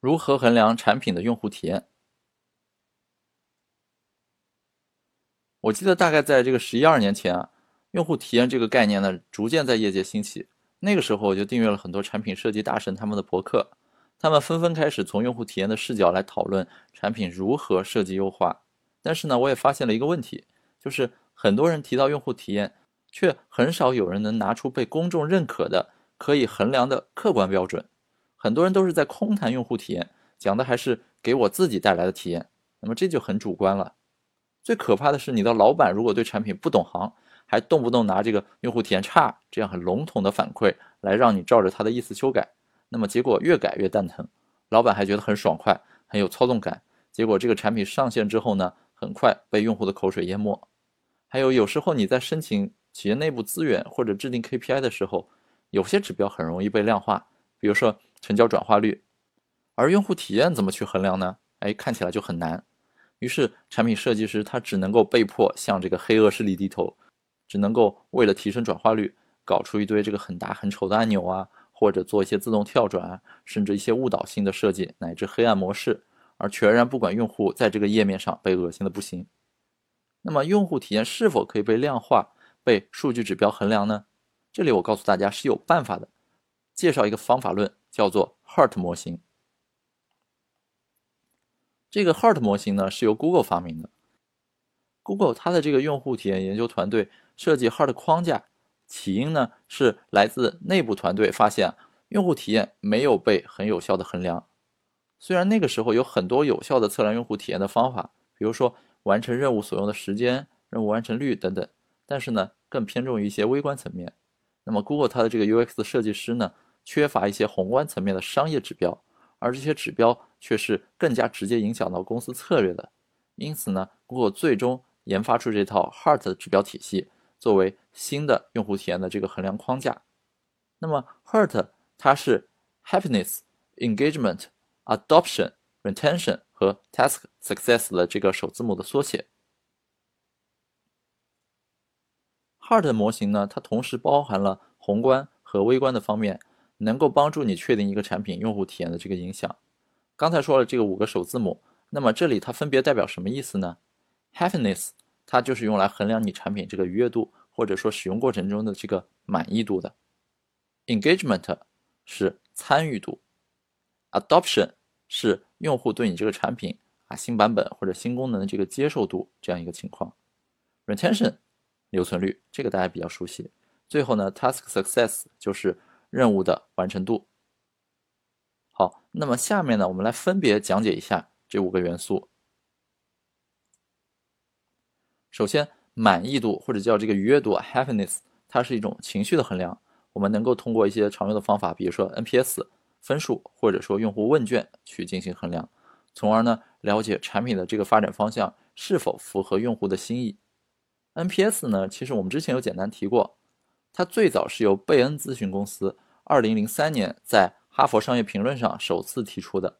如何衡量产品的用户体验？我记得大概在这个十一二年前啊，用户体验这个概念呢，逐渐在业界兴起。那个时候我就订阅了很多产品设计大神他们的博客，他们纷纷开始从用户体验的视角来讨论产品如何设计优化。但是呢，我也发现了一个问题，就是很多人提到用户体验，却很少有人能拿出被公众认可的可以衡量的客观标准。很多人都是在空谈用户体验，讲的还是给我自己带来的体验，那么这就很主观了。最可怕的是，你的老板如果对产品不懂行，还动不动拿这个用户体验差这样很笼统的反馈来让你照着他的意思修改，那么结果越改越蛋疼，老板还觉得很爽快，很有操纵感，结果这个产品上线之后呢，很快被用户的口水淹没。还有有时候你在申请企业内部资源或者制定 KPI 的时候，有些指标很容易被量化，比如说。成交转化率，而用户体验怎么去衡量呢？哎，看起来就很难。于是产品设计师他只能够被迫向这个黑恶势力低头，只能够为了提升转化率，搞出一堆这个很大很丑的按钮啊，或者做一些自动跳转啊，甚至一些误导性的设计乃至黑暗模式，而全然不管用户在这个页面上被恶心的不行。那么用户体验是否可以被量化、被数据指标衡量呢？这里我告诉大家是有办法的，介绍一个方法论。叫做 Heart 模型。这个 Heart 模型呢是由 Google 发明的。Google 它的这个用户体验研究团队设计 Heart 框架，起因呢是来自内部团队发现用户体验没有被很有效的衡量。虽然那个时候有很多有效的测量用户体验的方法，比如说完成任务所用的时间、任务完成率等等，但是呢更偏重于一些微观层面。那么 Google 它的这个 UX 设计师呢？缺乏一些宏观层面的商业指标，而这些指标却是更加直接影响到公司策略的。因此呢，Google 最终研发出这套 Heart 指标体系，作为新的用户体验的这个衡量框架。那么 Heart 它是 Happiness、Engagement、Adoption、Retention 和 Task Success 的这个首字母的缩写。Heart 模型呢，它同时包含了宏观和微观的方面。能够帮助你确定一个产品用户体验的这个影响。刚才说了这个五个首字母，那么这里它分别代表什么意思呢？Happiness 它就是用来衡量你产品这个愉悦度，或者说使用过程中的这个满意度的。Engagement 是参与度，Adoption 是用户对你这个产品啊新版本或者新功能的这个接受度这样一个情况。Retention 留存率这个大家比较熟悉。最后呢，Task Success 就是。任务的完成度。好，那么下面呢，我们来分别讲解一下这五个元素。首先，满意度或者叫这个愉悦度 （happiness），它是一种情绪的衡量。我们能够通过一些常用的方法，比如说 NPS 分数，或者说用户问卷去进行衡量，从而呢了解产品的这个发展方向是否符合用户的心意。NPS 呢，其实我们之前有简单提过。它最早是由贝恩咨询公司二零零三年在《哈佛商业评论》上首次提出的。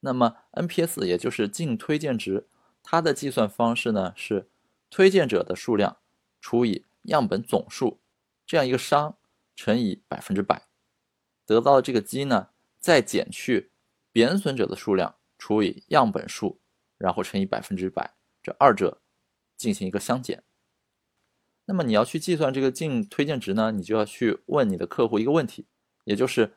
那么 NPS 也就是净推荐值，它的计算方式呢是推荐者的数量除以样本总数，这样一个商乘以百分之百，得到的这个积呢再减去贬损者的数量除以样本数，然后乘以百分之百，这二者进行一个相减。那么你要去计算这个净推荐值呢，你就要去问你的客户一个问题，也就是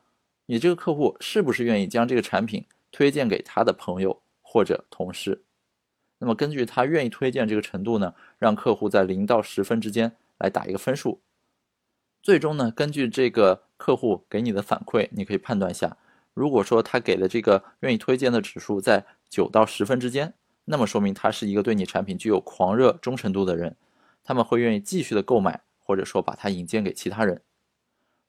你这个客户是不是愿意将这个产品推荐给他的朋友或者同事？那么根据他愿意推荐这个程度呢，让客户在零到十分之间来打一个分数。最终呢，根据这个客户给你的反馈，你可以判断一下，如果说他给的这个愿意推荐的指数在九到十分之间，那么说明他是一个对你产品具有狂热忠诚度的人。他们会愿意继续的购买，或者说把它引荐给其他人。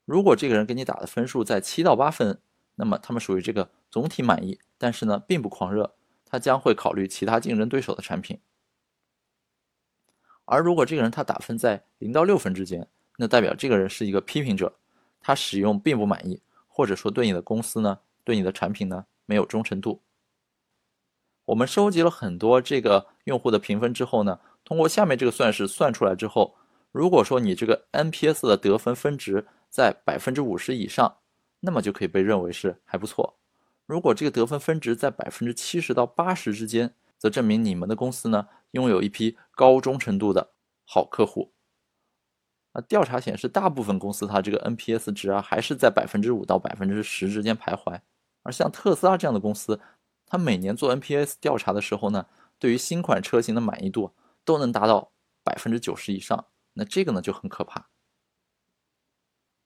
如果这个人给你打的分数在七到八分，那么他们属于这个总体满意，但是呢并不狂热，他将会考虑其他竞争对手的产品。而如果这个人他打分在零到六分之间，那代表这个人是一个批评者，他使用并不满意，或者说对你的公司呢，对你的产品呢没有忠诚度。我们收集了很多这个用户的评分之后呢。通过下面这个算式算出来之后，如果说你这个 NPS 的得分分值在百分之五十以上，那么就可以被认为是还不错。如果这个得分分值在百分之七十到八十之间，则证明你们的公司呢拥有一批高忠诚度的好客户。啊，调查显示，大部分公司它这个 NPS 值啊还是在百分之五到百分之十之间徘徊。而像特斯拉这样的公司，它每年做 NPS 调查的时候呢，对于新款车型的满意度都能达到百分之九十以上。那这个呢就很可怕。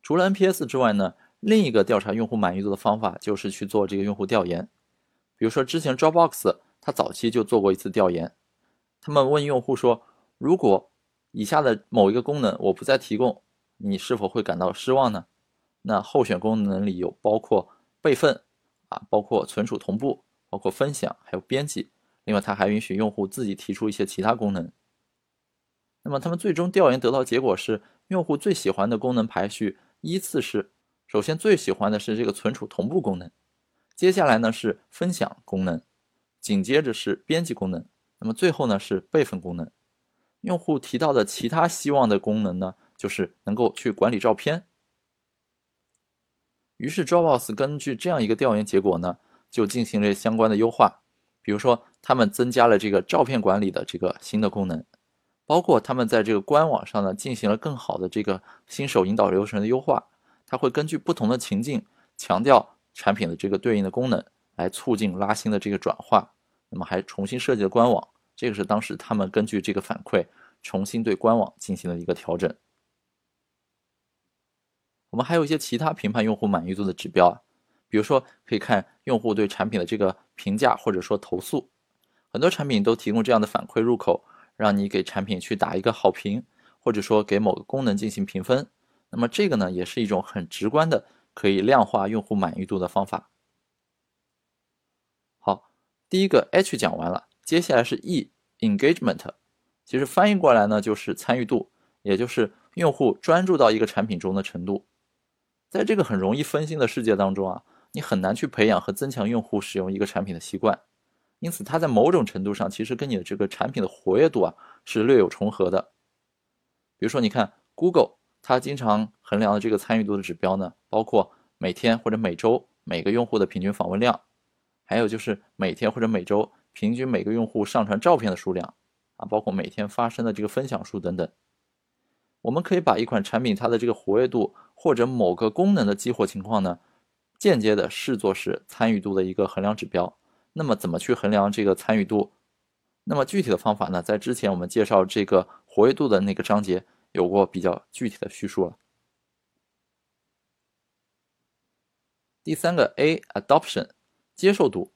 除了 NPS 之外呢，另一个调查用户满意度的方法就是去做这个用户调研。比如说之前 Dropbox 它早期就做过一次调研，他们问用户说，如果以下的某一个功能我不再提供，你是否会感到失望呢？那候选功能里有包括备份啊，包括存储同步，包括分享，还有编辑。另外，它还允许用户自己提出一些其他功能。那么他们最终调研得到结果是，用户最喜欢的功能排序依次是：首先最喜欢的是这个存储同步功能，接下来呢是分享功能，紧接着是编辑功能，那么最后呢是备份功能。用户提到的其他希望的功能呢，就是能够去管理照片。于是 Dropbox 根据这样一个调研结果呢，就进行了相关的优化，比如说他们增加了这个照片管理的这个新的功能。包括他们在这个官网上呢，进行了更好的这个新手引导流程的优化。它会根据不同的情境，强调产品的这个对应的功能，来促进拉新的这个转化。那么还重新设计了官网，这个是当时他们根据这个反馈，重新对官网进行了一个调整。我们还有一些其他评判用户满意度的指标啊，比如说可以看用户对产品的这个评价或者说投诉，很多产品都提供这样的反馈入口。让你给产品去打一个好评，或者说给某个功能进行评分，那么这个呢也是一种很直观的可以量化用户满意度的方法。好，第一个 H 讲完了，接下来是 E，engagement，其实翻译过来呢就是参与度，也就是用户专注到一个产品中的程度。在这个很容易分心的世界当中啊，你很难去培养和增强用户使用一个产品的习惯。因此，它在某种程度上其实跟你的这个产品的活跃度啊是略有重合的。比如说，你看 Google，它经常衡量的这个参与度的指标呢，包括每天或者每周每个用户的平均访问量，还有就是每天或者每周平均每个用户上传照片的数量啊，包括每天发生的这个分享数等等。我们可以把一款产品它的这个活跃度或者某个功能的激活情况呢，间接的视作是参与度的一个衡量指标。那么怎么去衡量这个参与度？那么具体的方法呢？在之前我们介绍这个活跃度的那个章节有过比较具体的叙述了。第三个 A adoption 接受度，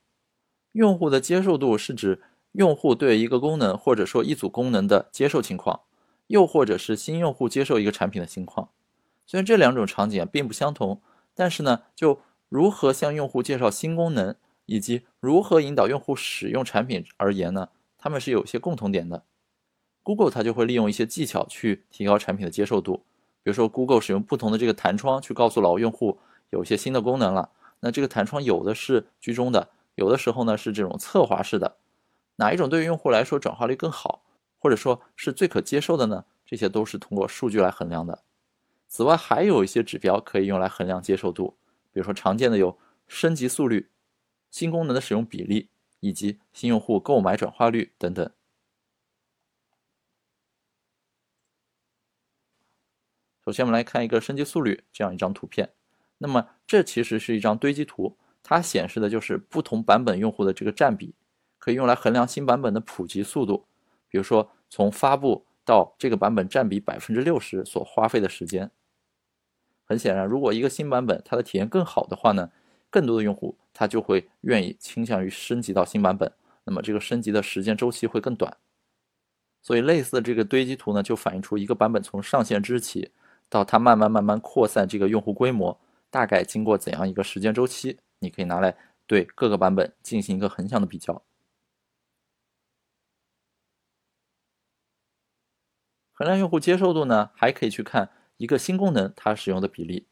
用户的接受度是指用户对一个功能或者说一组功能的接受情况，又或者是新用户接受一个产品的情况。虽然这两种场景并不相同，但是呢，就如何向用户介绍新功能。以及如何引导用户使用产品而言呢？他们是有一些共同点的。Google 它就会利用一些技巧去提高产品的接受度，比如说 Google 使用不同的这个弹窗去告诉老用户有一些新的功能了。那这个弹窗有的是居中的，有的时候呢是这种侧滑式的，哪一种对于用户来说转化率更好，或者说是最可接受的呢？这些都是通过数据来衡量的。此外，还有一些指标可以用来衡量接受度，比如说常见的有升级速率。新功能的使用比例以及新用户购买转化率等等。首先，我们来看一个升级速率这样一张图片。那么，这其实是一张堆积图，它显示的就是不同版本用户的这个占比，可以用来衡量新版本的普及速度。比如说，从发布到这个版本占比百分之六十所花费的时间。很显然，如果一个新版本它的体验更好的话呢？更多的用户他就会愿意倾向于升级到新版本，那么这个升级的时间周期会更短。所以类似的这个堆积图呢，就反映出一个版本从上线之日起到它慢慢慢慢扩散这个用户规模，大概经过怎样一个时间周期？你可以拿来对各个版本进行一个横向的比较。衡量用户接受度呢，还可以去看一个新功能它使用的比例。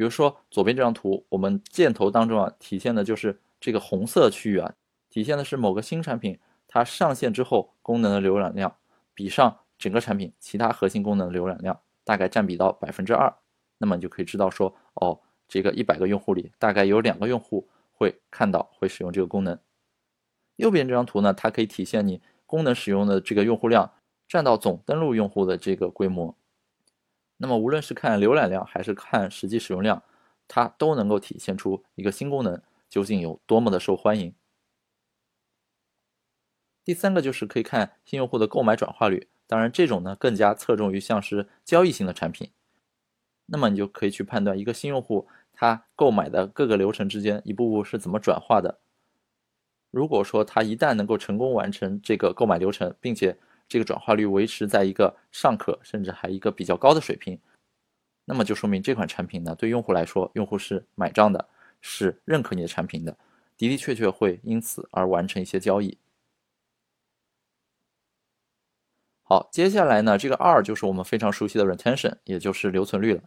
比如说左边这张图，我们箭头当中啊，体现的就是这个红色区域啊，体现的是某个新产品它上线之后功能的浏览量比上整个产品其他核心功能的浏览量大概占比到百分之二，那么你就可以知道说，哦，这个一百个用户里大概有两个用户会看到会使用这个功能。右边这张图呢，它可以体现你功能使用的这个用户量占到总登录用户的这个规模。那么无论是看浏览量还是看实际使用量，它都能够体现出一个新功能究竟有多么的受欢迎。第三个就是可以看新用户的购买转化率，当然这种呢更加侧重于像是交易型的产品。那么你就可以去判断一个新用户他购买的各个流程之间一步步是怎么转化的。如果说他一旦能够成功完成这个购买流程，并且这个转化率维持在一个尚可，甚至还一个比较高的水平，那么就说明这款产品呢，对用户来说，用户是买账的，是认可你的产品的，的的确确会因此而完成一些交易。好，接下来呢，这个二就是我们非常熟悉的 retention，也就是留存率了。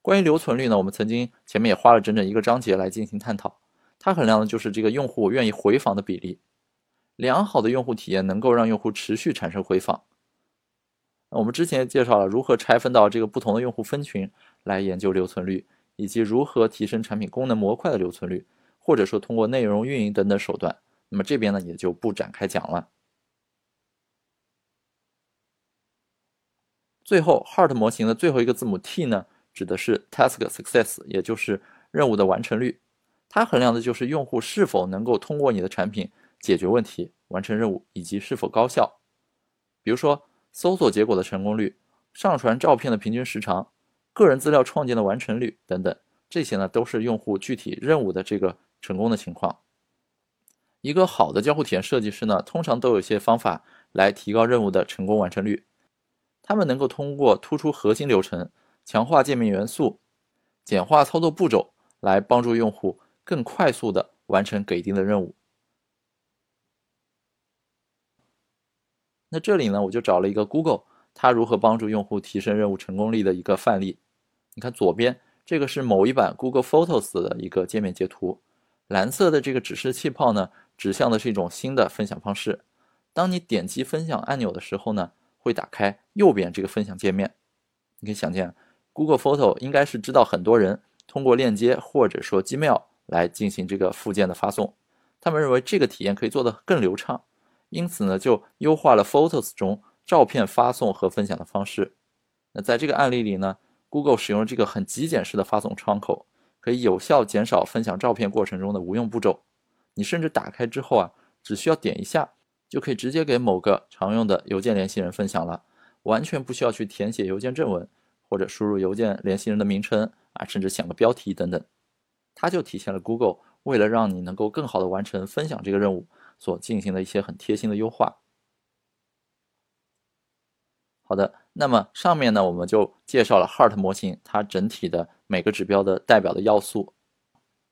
关于留存率呢，我们曾经前面也花了整整一个章节来进行探讨，它衡量的就是这个用户愿意回访的比例。良好的用户体验能够让用户持续产生回访。我们之前介绍了如何拆分到这个不同的用户分群来研究留存率，以及如何提升产品功能模块的留存率，或者说通过内容运营等等手段。那么这边呢也就不展开讲了。最后，Heart 模型的最后一个字母 T 呢，指的是 Task Success，也就是任务的完成率。它衡量的就是用户是否能够通过你的产品。解决问题、完成任务以及是否高效，比如说搜索结果的成功率、上传照片的平均时长、个人资料创建的完成率等等，这些呢都是用户具体任务的这个成功的情况。一个好的交互体验设计师呢，通常都有一些方法来提高任务的成功完成率。他们能够通过突出核心流程、强化界面元素、简化操作步骤，来帮助用户更快速的完成给定的任务。那这里呢，我就找了一个 Google，它如何帮助用户提升任务成功率的一个范例。你看左边这个是某一版 Google Photos 的一个界面截图，蓝色的这个指示气泡呢，指向的是一种新的分享方式。当你点击分享按钮的时候呢，会打开右边这个分享界面。你可以想见，Google Photo 应该是知道很多人通过链接或者说 Gmail 来进行这个附件的发送，他们认为这个体验可以做得更流畅。因此呢，就优化了 Photos 中照片发送和分享的方式。那在这个案例里呢，Google 使用了这个很极简式的发送窗口，可以有效减少分享照片过程中的无用步骤。你甚至打开之后啊，只需要点一下，就可以直接给某个常用的邮件联系人分享了，完全不需要去填写邮件正文或者输入邮件联系人的名称啊，甚至想个标题等等。它就体现了 Google 为了让你能够更好的完成分享这个任务。所进行的一些很贴心的优化。好的，那么上面呢，我们就介绍了 Heart 模型它整体的每个指标的代表的要素。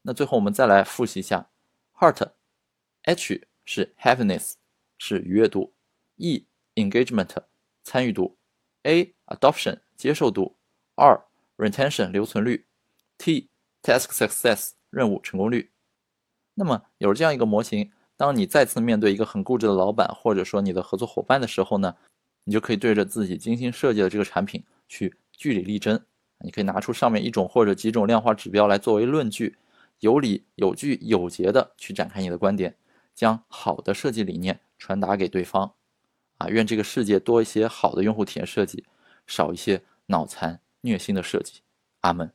那最后我们再来复习一下：Heart，H 是 Happiness 是愉悦度，E Engagement 参与度，A Adoption 接受度，R Retention 留存率，T Task Success 任务成功率。那么有了这样一个模型。当你再次面对一个很固执的老板，或者说你的合作伙伴的时候呢，你就可以对着自己精心设计的这个产品去据理力争。你可以拿出上面一种或者几种量化指标来作为论据，有理有据有节的去展开你的观点，将好的设计理念传达给对方。啊，愿这个世界多一些好的用户体验设计，少一些脑残虐心的设计。阿门。